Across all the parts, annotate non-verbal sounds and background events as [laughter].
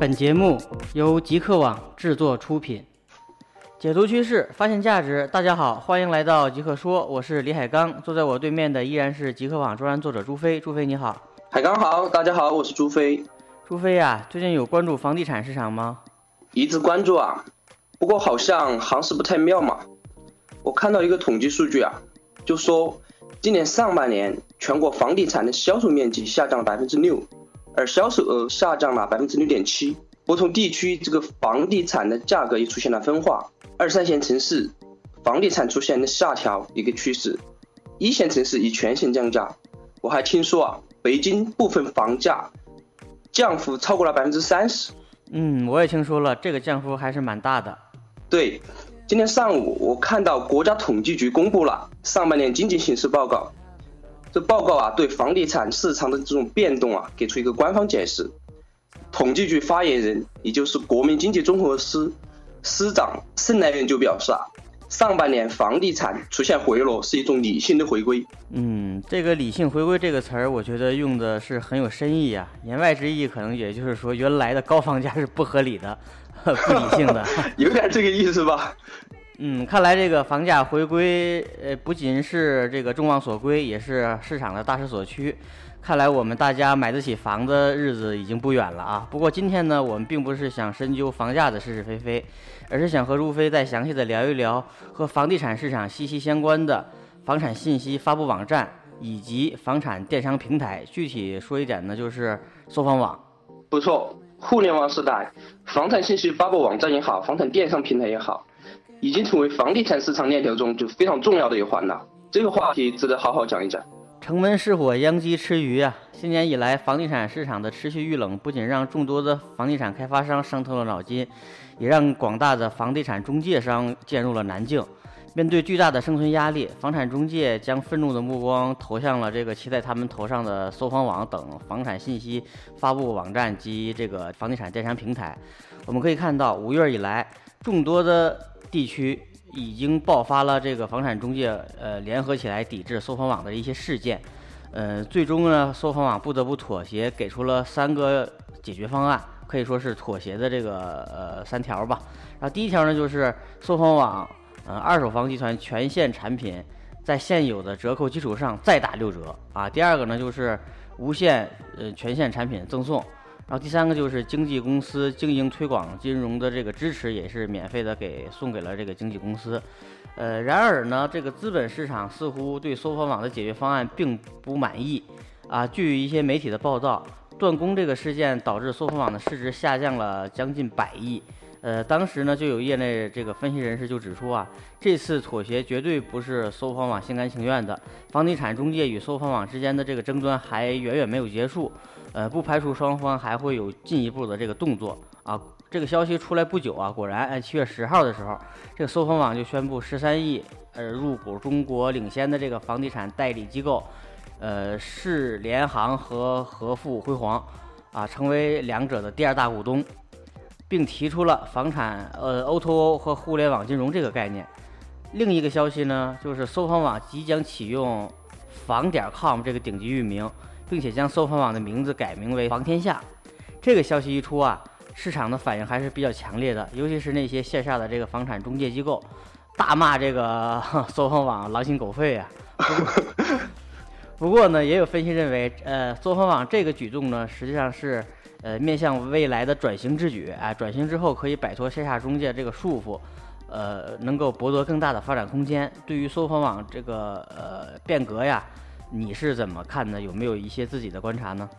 本节目由极客网制作出品，解读趋势，发现价值。大家好，欢迎来到极客说，我是李海刚，坐在我对面的依然是极客网专栏作者朱飞。朱飞你好，海刚好，大家好，我是朱飞。朱飞呀，最近有关注房地产市场吗？一直关注啊，不过好像行势不太妙嘛。我看到一个统计数据啊，就说今年上半年全国房地产的销售面积下降百分之六。而销售额下降了百分之六点七，不同地区这个房地产的价格也出现了分化。二三线城市房地产出现了下调一个趋势，一线城市已全线降价。我还听说啊，北京部分房价降幅超过了百分之三十。嗯，我也听说了，这个降幅还是蛮大的。对，今天上午我看到国家统计局公布了上半年经济形势报告。这报告啊，对房地产市场的这种变动啊，给出一个官方解释。统计局发言人，也就是国民经济综合司司长盛来元就表示啊，上半年房地产出现回落是一种理性的回归。嗯，这个“理性回归”这个词儿，我觉得用的是很有深意啊。言外之意，可能也就是说，原来的高房价是不合理的、[laughs] 不理性的，[laughs] 有点这个意思吧。嗯，看来这个房价回归，呃，不仅是这个众望所归，也是市场的大势所趋。看来我们大家买得起房的日子已经不远了啊！不过今天呢，我们并不是想深究房价的是是非非，而是想和如飞再详细的聊一聊和房地产市场息息相关的房产信息发布网站以及房产电商平台。具体说一点呢，就是搜房网。不错，互联网时代，房产信息发布网站也好，房产电商平台也好。已经成为房地产市场链条中就非常重要的一环了。这个话题值得好好讲一讲。城门失火，殃及池鱼啊！新年以来，房地产市场的持续遇冷，不仅让众多的房地产开发商伤透了脑筋，也让广大的房地产中介商陷入了难境。面对巨大的生存压力，房产中介将愤怒的目光投向了这个骑在他们头上的搜房网等房产信息发布网站及这个房地产电商平台。我们可以看到，五月以来，众多的地区已经爆发了这个房产中介呃联合起来抵制搜房网的一些事件，呃，最终呢，搜房网不得不妥协，给出了三个解决方案，可以说是妥协的这个呃三条吧。然后第一条呢，就是搜房网呃二手房集团全线产品在现有的折扣基础上再打六折啊。第二个呢，就是无限呃全线产品赠送。然后第三个就是经纪公司经营推广金融的这个支持也是免费的，给送给了这个经纪公司。呃，然而呢，这个资本市场似乎对搜房网的解决方案并不满意。啊，据一些媒体的报道，断供这个事件导致搜房网的市值下降了将近百亿。呃，当时呢，就有业内这个分析人士就指出啊，这次妥协绝对不是搜房网心甘情愿的，房地产中介与搜房网之间的这个争端还远远没有结束，呃，不排除双方还会有进一步的这个动作啊。这个消息出来不久啊，果然，哎，七月十号的时候，这个搜房网就宣布十三亿呃入股中国领先的这个房地产代理机构，呃，世联行和和富辉煌，啊，成为两者的第二大股东。并提出了房产呃 O2O 和互联网金融这个概念。另一个消息呢，就是搜房网即将启用房点 com 这个顶级域名，并且将搜房网的名字改名为房天下。这个消息一出啊，市场的反应还是比较强烈的，尤其是那些线下的这个房产中介机构，大骂这个搜房网狼心狗肺啊。不过呢，也有分析认为，呃，搜房网这个举动呢，实际上是。呃，面向未来的转型之举，哎，转型之后可以摆脱线下中介这个束缚，呃，能够博得更大的发展空间。对于搜房网这个呃变革呀，你是怎么看的？有没有一些自己的观察呢？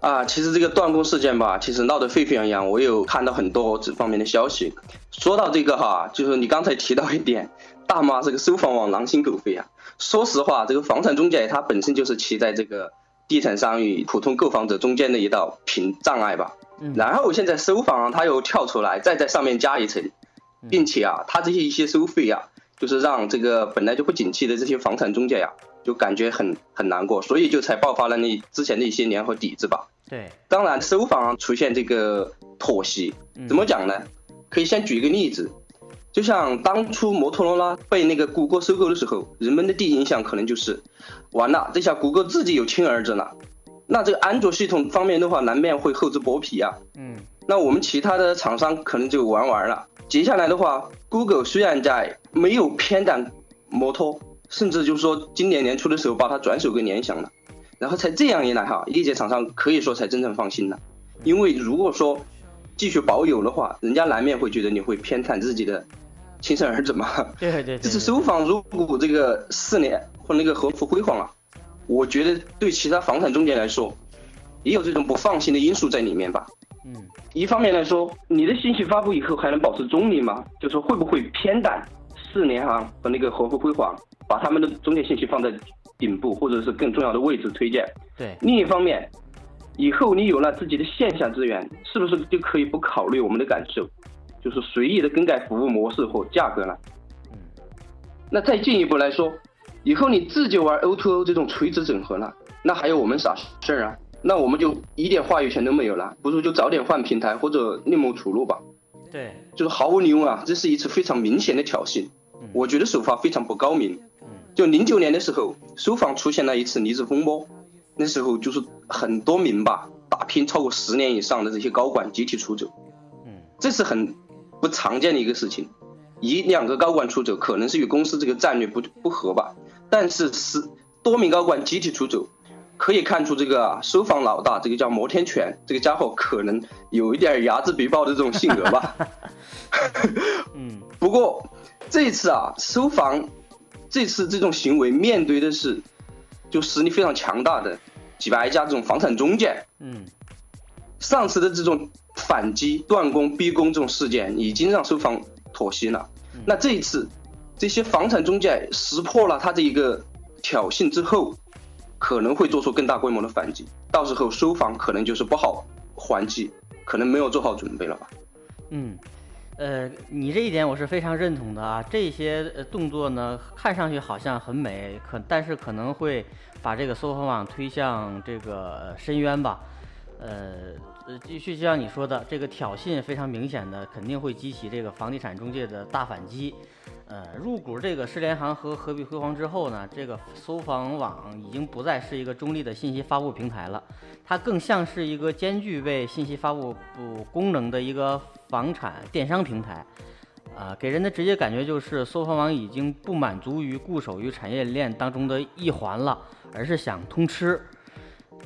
啊，其实这个断供事件吧，其实闹得沸沸扬扬，我有看到很多这方面的消息。说到这个哈，就是你刚才提到一点，大妈这个搜房网狼心狗肺啊。说实话，这个房产中介它本身就是骑在这个。地产商与普通购房者中间的一道屏障碍吧，然后现在收房他又跳出来，再在上面加一层，并且啊，他这些一些收费啊，就是让这个本来就不景气的这些房产中介呀，就感觉很很难过，所以就才爆发了那之前的一些联合抵制吧。对，当然收房出现这个妥协，怎么讲呢？可以先举一个例子，就像当初摩托罗拉被那个谷歌收购的时候，人们的第一印象可能就是。完了，这下谷歌自己有亲儿子了，那这个安卓系统方面的话，难免会厚植剥皮啊。嗯，那我们其他的厂商可能就玩完了。接下来的话，Google 虽然在没有偏袒摩托，甚至就是说今年年初的时候把它转手给联想了，然后才这样一来哈，一些厂商可以说才真正放心了。因为如果说继续保有的话，人家难免会觉得你会偏袒自己的亲生儿子嘛。对对对。这次收房如果这个四年或那个合福辉煌啊。我觉得对其他房产中介来说，也有这种不放心的因素在里面吧。嗯，一方面来说，你的信息发布以后还能保持中立吗？就说会不会偏袒四联行和那个合富辉煌，把他们的中介信息放在顶部或者是更重要的位置推荐？对。另一方面，以后你有了自己的线下资源，是不是就可以不考虑我们的感受，就是随意的更改服务模式或价格了？嗯。那再进一步来说。以后你自己玩 O2O 这种垂直整合了，那还有我们啥事儿啊？那我们就一点话语权都没有了，不如就早点换平台或者另谋出路吧。对，就是毫无疑问啊，这是一次非常明显的挑衅。我觉得手法非常不高明。就零九年的时候，收房出现了一次离职风波，那时候就是很多名吧，打拼超过十年以上的这些高管集体出走。嗯，这是很不常见的一个事情。一两个高管出走，可能是与公司这个战略不不合吧。但是是多名高管集体出走，可以看出这个收房老大，这个叫摩天犬，这个家伙可能有一点睚眦必报的这种性格吧。[laughs] 嗯，不过这次啊，收房这次这种行为面对的是就实力非常强大的几百家这种房产中介。嗯，上次的这种反击、断供、逼供这种事件，已经让收房妥协了。那这一次。这些房产中介识破了他这一个挑衅之后，可能会做出更大规模的反击，到时候收房可能就是不好还击，可能没有做好准备了吧？嗯，呃，你这一点我是非常认同的啊。这些动作呢，看上去好像很美，可但是可能会把这个搜房网推向这个深渊吧？呃呃，继续就像你说的，这个挑衅非常明显的，肯定会激起这个房地产中介的大反击。呃，入股这个世联行和合璧辉煌之后呢，这个搜房网已经不再是一个中立的信息发布平台了，它更像是一个兼具备信息发布功能的一个房产电商平台。啊，给人的直接感觉就是搜房网已经不满足于固守于产业链当中的一环了，而是想通吃。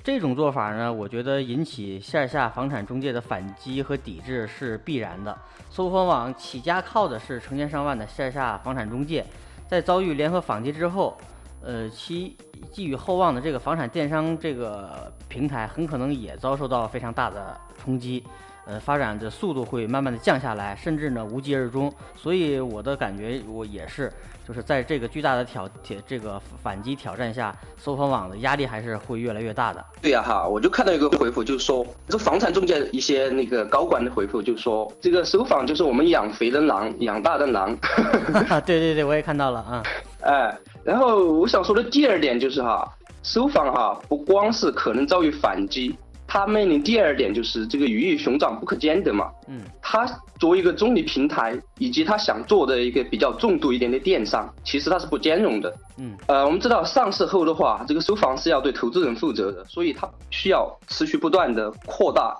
这种做法呢，我觉得引起线下房产中介的反击和抵制是必然的。搜房网起家靠的是成千上万的线下房产中介，在遭遇联合反击之后，呃，其寄予厚望的这个房产电商这个平台很可能也遭受到非常大的冲击。呃，发展的速度会慢慢的降下来，甚至呢无疾而终。所以我的感觉，我也是，就是在这个巨大的挑铁这个反击挑战下，搜房网的压力还是会越来越大的。对呀哈，我就看到一个回复，就是说这房产中介一些那个高管的回复，就是说这个搜房就是我们养肥的狼，养大的狼。[laughs] 对对对，我也看到了啊。[laughs] 哎，然后我想说的第二点就是哈，搜房哈不光是可能遭遇反击。它面临第二点就是这个鱼与熊掌不可兼得嘛。嗯，它作为一个中立平台，以及它想做的一个比较重度一点的电商，其实它是不兼容的。嗯，呃，我们知道上市后的话，这个收房是要对投资人负责的，所以它需要持续不断的扩大、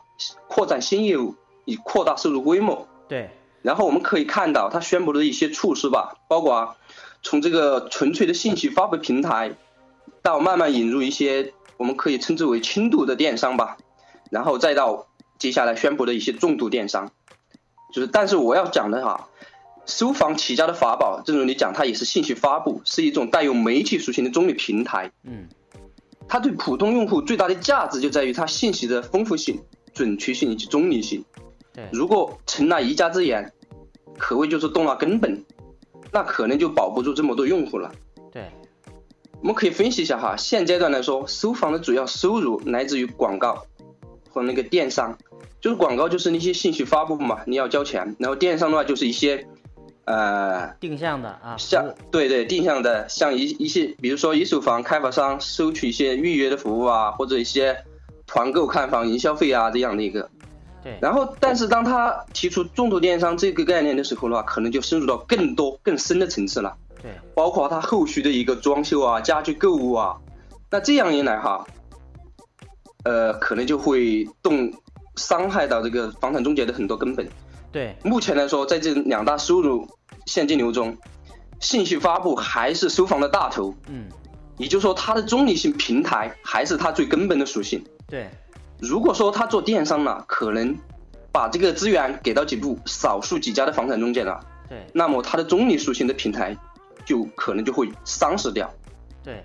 扩展新业务，以扩大收入规模。对。然后我们可以看到，它宣布的一些措施吧，包括从这个纯粹的信息发布平台，到慢慢引入一些。我们可以称之为轻度的电商吧，然后再到接下来宣布的一些重度电商，就是，但是我要讲的哈，收房起家的法宝，正如你讲，它也是信息发布，是一种带有媒体属性的中立平台。嗯，它对普通用户最大的价值就在于它信息的丰富性、准确性以及中立性。对，如果成了一家之言，可谓就是动了根本，那可能就保不住这么多用户了。对。我们可以分析一下哈，现阶段来说，收房的主要收入来自于广告和那个电商，就是广告就是那些信息发布嘛，你要交钱，然后电商的话就是一些，呃，定向的啊，像对对定向的，像一一些，比如说一手房开发商收取一些预约的服务啊，或者一些团购看房营销费啊这样的一个，对，然后但是当他提出重度电商这个概念的时候的话，可能就深入到更多更深的层次了。对，包括它后续的一个装修啊、家具购物啊，那这样一来哈，呃，可能就会动伤害到这个房产中介的很多根本。对，目前来说，在这两大收入现金流中，信息发布还是收房的大头。嗯，也就是说，它的中立性平台还是它最根本的属性。对，如果说他做电商了，可能把这个资源给到几部少数几家的房产中介了，对，那么它的中立属性的平台就可能就会丧失掉。对，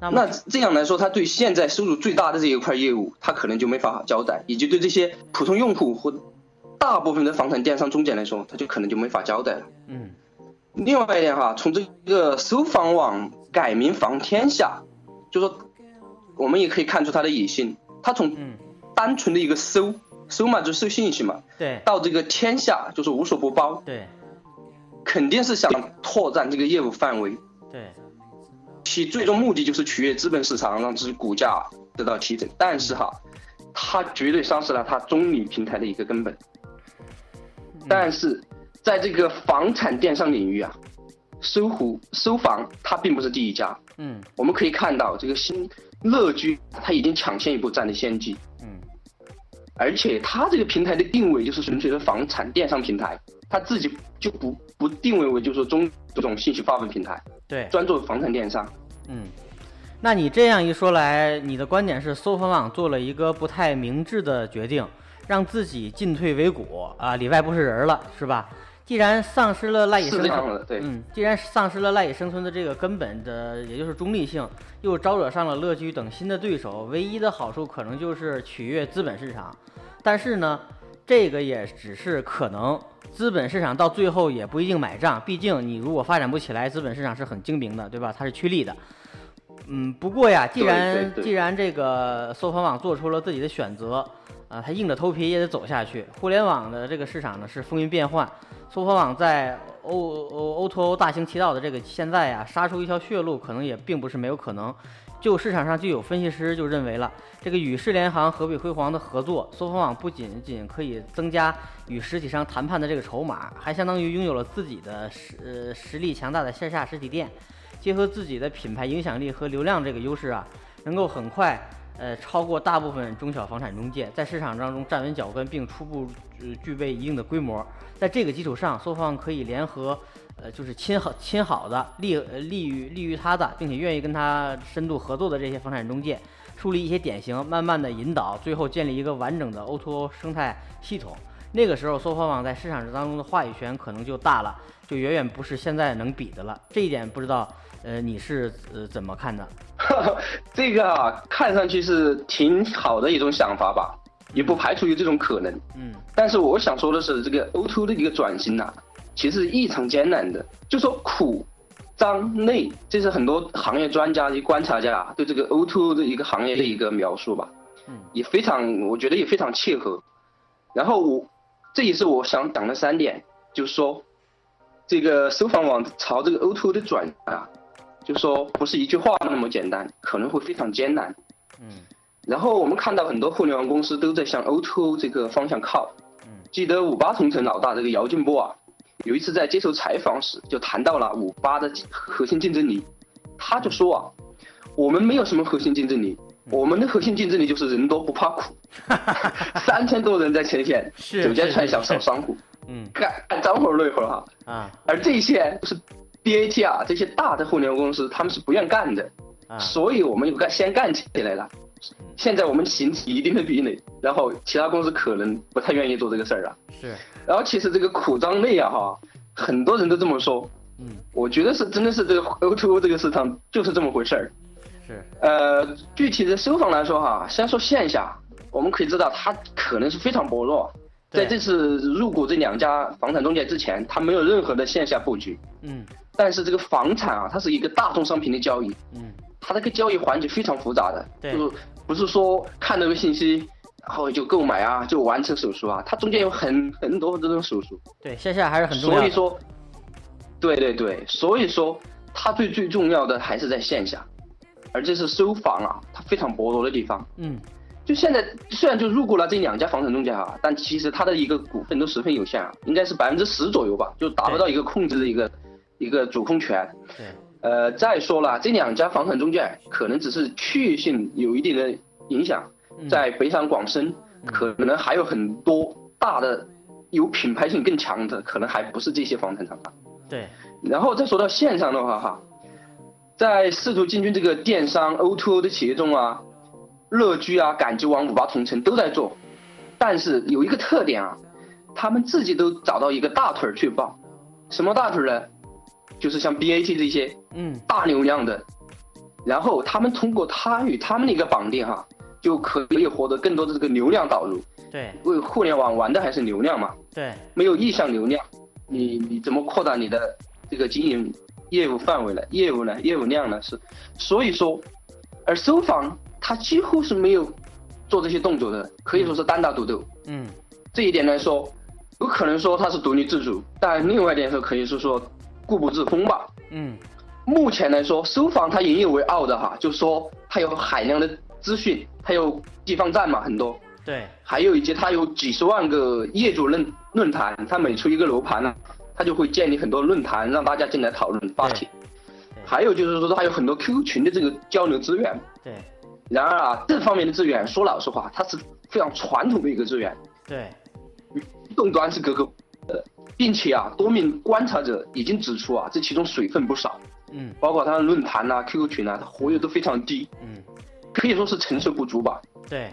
那那这样来说，他对现在收入最大的这一块业务，他可能就没法交代，以及对这些普通用户或大部分的房产电商中介来说，他就可能就没法交代了。嗯，另外一点哈，从这个搜房网改名房天下，就说我们也可以看出它的野心。它从嗯，单纯的一个搜搜嘛，就搜信息嘛，对，到这个天下就是无所不包，对，肯定是想拓展这个业务范围，对，其最终目的就是取悦资本市场，让自己股价得到提振。但是哈，它绝对丧失了它中立平台的一个根本。但是，在这个房产电商领域啊，搜狐搜房它并不是第一家。嗯，我们可以看到，这个新乐居它已经抢先一步占了先机，嗯，而且它这个平台的定位就是纯粹的房产电商平台，它自己就不不定位为就是说中这种信息发布平台，对，专注房产电商。嗯，那你这样一说来，你的观点是搜房网做了一个不太明智的决定，让自己进退维谷啊，里外不是人了，是吧？既然丧失了赖以生存，对，嗯，既然丧失了赖以生存的这个根本的，也就是中立性，又招惹上了乐居等新的对手，唯一的好处可能就是取悦资本市场。但是呢，这个也只是可能，资本市场到最后也不一定买账。毕竟你如果发展不起来，资本市场是很精明的，对吧？它是趋利的。嗯，不过呀，既然既然这个搜房网做出了自己的选择，啊，它硬着头皮也得走下去。互联网的这个市场呢是风云变幻，搜房网在 O O O to O 大行其道的这个现在呀，杀出一条血路可能也并不是没有可能。就市场上就有分析师就认为了，这个与世联行、河北辉煌的合作，搜房网不仅仅可以增加与实体商谈判的这个筹码，还相当于拥有了自己的实呃实力强大的线下实体店。结合自己的品牌影响力和流量这个优势啊，能够很快呃超过大部分中小房产中介，在市场当中站稳脚跟，并初步呃具备一定的规模。在这个基础上，搜房可以联合呃就是亲好亲好的利呃利于利于他的，并且愿意跟他深度合作的这些房产中介，树立一些典型，慢慢的引导，最后建立一个完整的 O2O 生态系统。那个时候，搜房网在市场当中的话语权可能就大了，就远远不是现在能比的了。这一点不知道，呃，你是呃怎么看的？[laughs] 这个啊，看上去是挺好的一种想法吧，也不排除有这种可能。嗯但是我想说的是，这个 O2O 的一个转型呐、其实异常艰难的。就说苦、脏、累，这是很多行业专家及观察家啊对这个 O2O 的一个行业的一个描述吧，嗯也非常，我觉得也非常切合。然后我，这也是我想讲的三点，就是说，这个搜房网朝这个 O2O 的转啊，就说不是一句话那么简单，可能会非常艰难。嗯然后我们看到很多互联网公司都在向 O2O 这个方向靠。嗯记得五八同城老大这个姚劲波啊，有一次在接受采访时就谈到了五八的核心竞争力，他就说啊，我们没有什么核心竞争力，我们的核心竞争力就是人多不怕苦，[laughs] 三千多人在前线，是九间是串小是。小商户，嗯。干干脏活累活哈，啊。而这些是 BAT 啊这些大的互联网公司他们是不愿干的，啊。所以我们有干先干起来了。现在我们形成一定的壁垒，然后其他公司可能不太愿意做这个事儿啊。是。然后其实这个苦脏累啊哈，很多人都这么说，嗯。我觉得是真的是这个 O2O O 这个市场就是这么回事儿。是。呃，具体的收房来说哈，先说线下，我们可以知道它可能是非常薄弱。在这次入股这两家房产中介之前，它没有任何的线下布局。嗯。但是这个房产啊，它是一个大宗商品的交易，嗯它这个交易环节非常复杂的，就是不是说看到个信息，然后就购买啊，就完成手术啊，它中间有很很多这种手术。对线下还是很重要。所以说，对对对，所以说它最最重要的还是在线下，而这是收房啊，它非常薄弱的地方。嗯就现在虽然就入股了这两家房产中介啊，但其实它的一个股份都十分有限啊，应该是百分之十左右吧，就达不到一个控制的一个一个主控权。对呃，再说了，这两家房产中介可能只是区域性有一定的影响，在北上广深，可能还有很多大的有品牌性更强的，可能还不是这些房产厂商。对。然后再说到线上的话，哈，在试图进军这个电商 O2O 的企业中啊，乐居啊、赶集网、五八同城都在做，但是有一个特点啊，他们自己都找到一个大腿去抱，什么大腿呢？就是像 BAT 这些，嗯，大流量的，然后他们通过他与他们的一个绑定哈，就可以获得更多的这个流量导入。对，为互联网玩的还是流量嘛。对，没有意向流量，你你怎么扩大你的这个经营业务范围呢？业务呢？业务量呢？是，所以说，而搜房它几乎是没有做这些动作的，可以说是单打独斗。嗯，这一点来说，有可能说它是独立自主，但另外一点说可以是说。固步自封吧。嗯，目前来说，收房它引以为傲的哈，就是说它有海量的资讯，它有地方站嘛，很多。对。还有以及它有几十万个业主论论坛，它每出一个楼盘呢，它就会建立很多论坛，让大家进来讨论发帖。还有就是说，它有很多 QQ 群的这个交流资源。对。然而啊，这方面的资源，说老实话，它是非常传统的一个资源。对。移动端是格格。呃，并且啊，多名观察者已经指出啊，这其中水分不少。嗯，包括他的论坛呐、QQ 群啊，它活跃度非常低。嗯，可以说是成熟不足吧。对。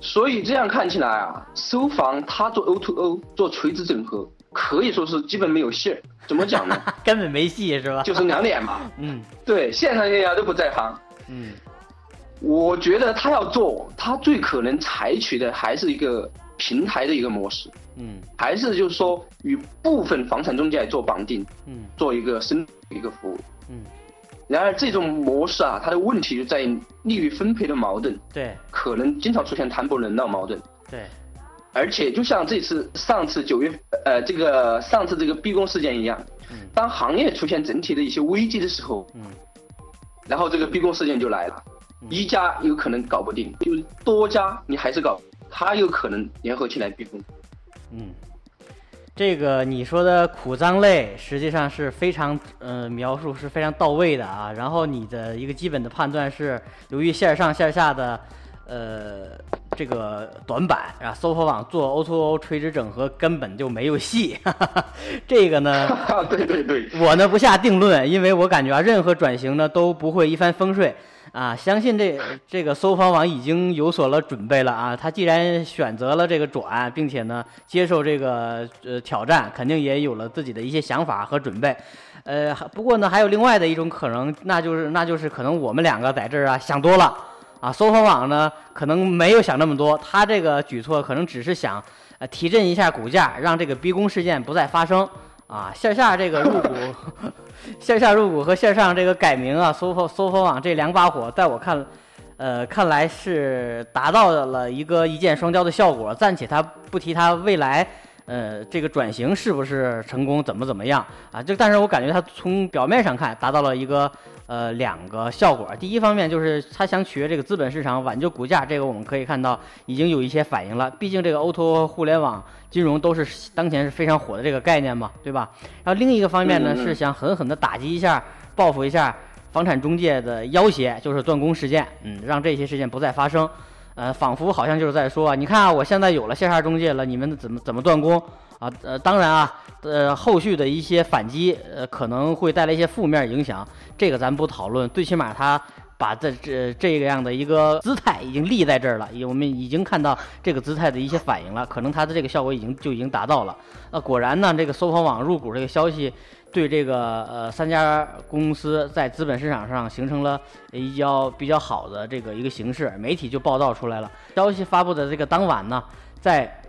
所以这样看起来啊，搜房它做 O2O 做垂直整合，可以说是基本没有戏。怎么讲呢？[laughs] 根本没戏是吧？就是两点嘛。嗯。对，线上线下都不在行。嗯。我觉得他要做，他最可能采取的还是一个平台的一个模式。嗯，还是就是说与部分房产中介做绑定，嗯，做一个深一个服务，嗯。然而这种模式啊，它的问题就在于利率分配的矛盾，对，可能经常出现谈不拢闹矛盾，对。而且就像这次上次九月呃这个上次这个逼宫事件一样，嗯，当行业出现整体的一些危机的时候，嗯，然后这个逼宫事件就来了，一家有可能搞不定，就是多家你还是搞，他有可能联合起来逼宫。嗯，这个你说的苦脏类实际上是非常呃描述是非常到位的啊。然后你的一个基本的判断是，由于线上线下的呃这个短板啊，搜狐网做 O2O 垂直整合根本就没有戏。哈 [laughs] 哈这个呢，[laughs] 对对对，我呢不下定论，因为我感觉啊，任何转型呢都不会一帆风顺。啊，相信这这个搜房网已经有所了准备了啊！他既然选择了这个转，并且呢接受这个呃挑战，肯定也有了自己的一些想法和准备。呃，不过呢，还有另外的一种可能，那就是那就是可能我们两个在这儿啊想多了啊。搜房网呢可能没有想那么多，他这个举措可能只是想呃提振一下股价，让这个逼宫事件不再发生啊。线下这个入股。线下入股和线上这个改名啊，搜搜搜房网这两把火，在我看，呃，看来是达到了一个一箭双雕的效果。暂且他不提他未来，呃，这个转型是不是成功，怎么怎么样啊？就但是我感觉他从表面上看，达到了一个。呃，两个效果。第一方面就是他想取悦这个资本市场，挽救股价，这个我们可以看到已经有一些反应了。毕竟这个 O2O 互联网金融都是当前是非常火的这个概念嘛，对吧？然后另一个方面呢，是想狠狠地打击一下、报复一下房产中介的要挟，就是断供事件，嗯，让这些事件不再发生。呃，仿佛好像就是在说啊，你看啊，我现在有了线下中介了，你们怎么怎么断供？啊，呃，当然啊，呃，后续的一些反击，呃，可能会带来一些负面影响，这个咱不讨论。最起码他把这这这个样的一个姿态已经立在这儿了，我们已经看到这个姿态的一些反应了，可能他的这个效果已经就已经达到了。那果然呢，这个搜房网入股这个消息，对这个呃三家公司在资本市场上形成了比较比较好的这个一个形式，媒体就报道出来了。消息发布的这个当晚呢，在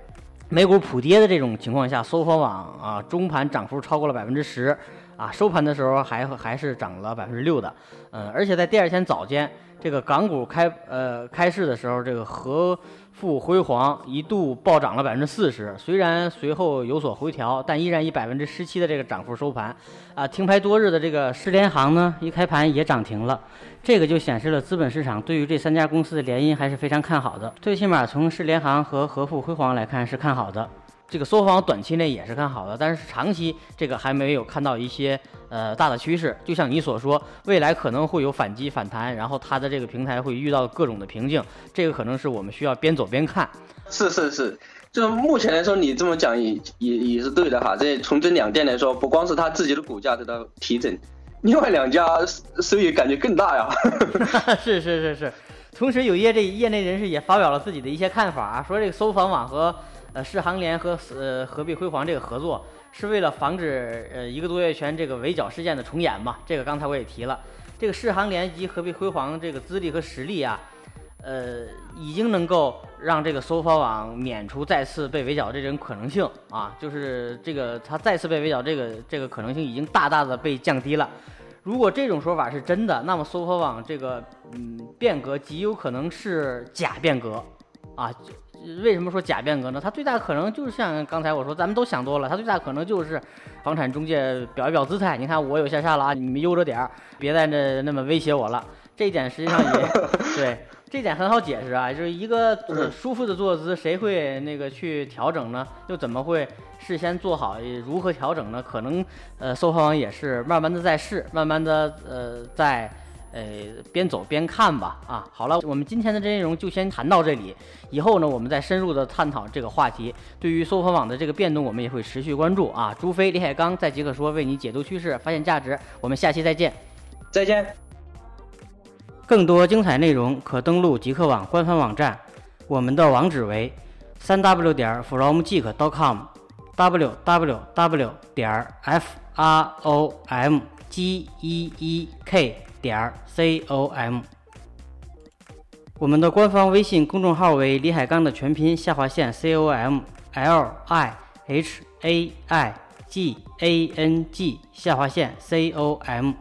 美股普跌的这种情况下，搜房网啊，中盘涨幅超过了百分之十，啊，收盘的时候还还是涨了百分之六的，嗯，而且在第二天早间，这个港股开呃开市的时候，这个和。富辉煌一度暴涨了百分之四十，虽然随后有所回调，但依然以百分之十七的这个涨幅收盘。啊，停牌多日的这个世联行呢，一开盘也涨停了，这个就显示了资本市场对于这三家公司的联姻还是非常看好的。最起码从世联行和和富辉煌来看是看好的。这个搜房短期内也是看好的，但是长期这个还没有看到一些呃大的趋势。就像你所说，未来可能会有反击反弹，然后它的这个平台会遇到各种的瓶颈，这个可能是我们需要边走边看。是是是，就目前来说，你这么讲也也也是对的哈。这从这两店来说，不光是他自己的股价得到提振，另外两家收益感觉更大呀。[laughs] 是是是是。同时，有业这业内人士也发表了自己的一些看法，说这个搜房网和呃世行联和呃合璧辉煌这个合作，是为了防止呃一个多月前这个围剿事件的重演嘛？这个刚才我也提了，这个世行联及合璧辉煌这个资历和实力啊，呃，已经能够让这个搜房网免除再次被围剿这种可能性啊，就是这个它再次被围剿这个这个可能性已经大大的被降低了。如果这种说法是真的，那么搜狐网这个嗯变革极有可能是假变革，啊，为什么说假变革呢？它最大可能就是像刚才我说，咱们都想多了，它最大可能就是房产中介表一表姿态。你看我有下下了啊，你们悠着点儿，别再那那么威胁我了。这一点实际上也 [laughs] 对。这点很好解释啊，就是一个舒服的坐姿，谁会那个去调整呢？又怎么会事先做好如何调整呢？可能呃，搜房网也是慢慢的在试，慢慢的呃，在呃边走边看吧。啊，好了，我们今天的内容就先谈到这里，以后呢，我们再深入的探讨这个话题。对于搜房网的这个变动，我们也会持续关注啊。朱飞、李海刚在极客说为你解读趋势，发现价值。我们下期再见，再见。更多精彩内容可登录极客网官方网站，我们的网址为三 w 点 fromgeek.com，w w w 点 f r o m g e e k 点 c o m。我们的官方微信公众号为李海刚的全拼下划线 c o m l i h a i g a n g 下划线 c o m。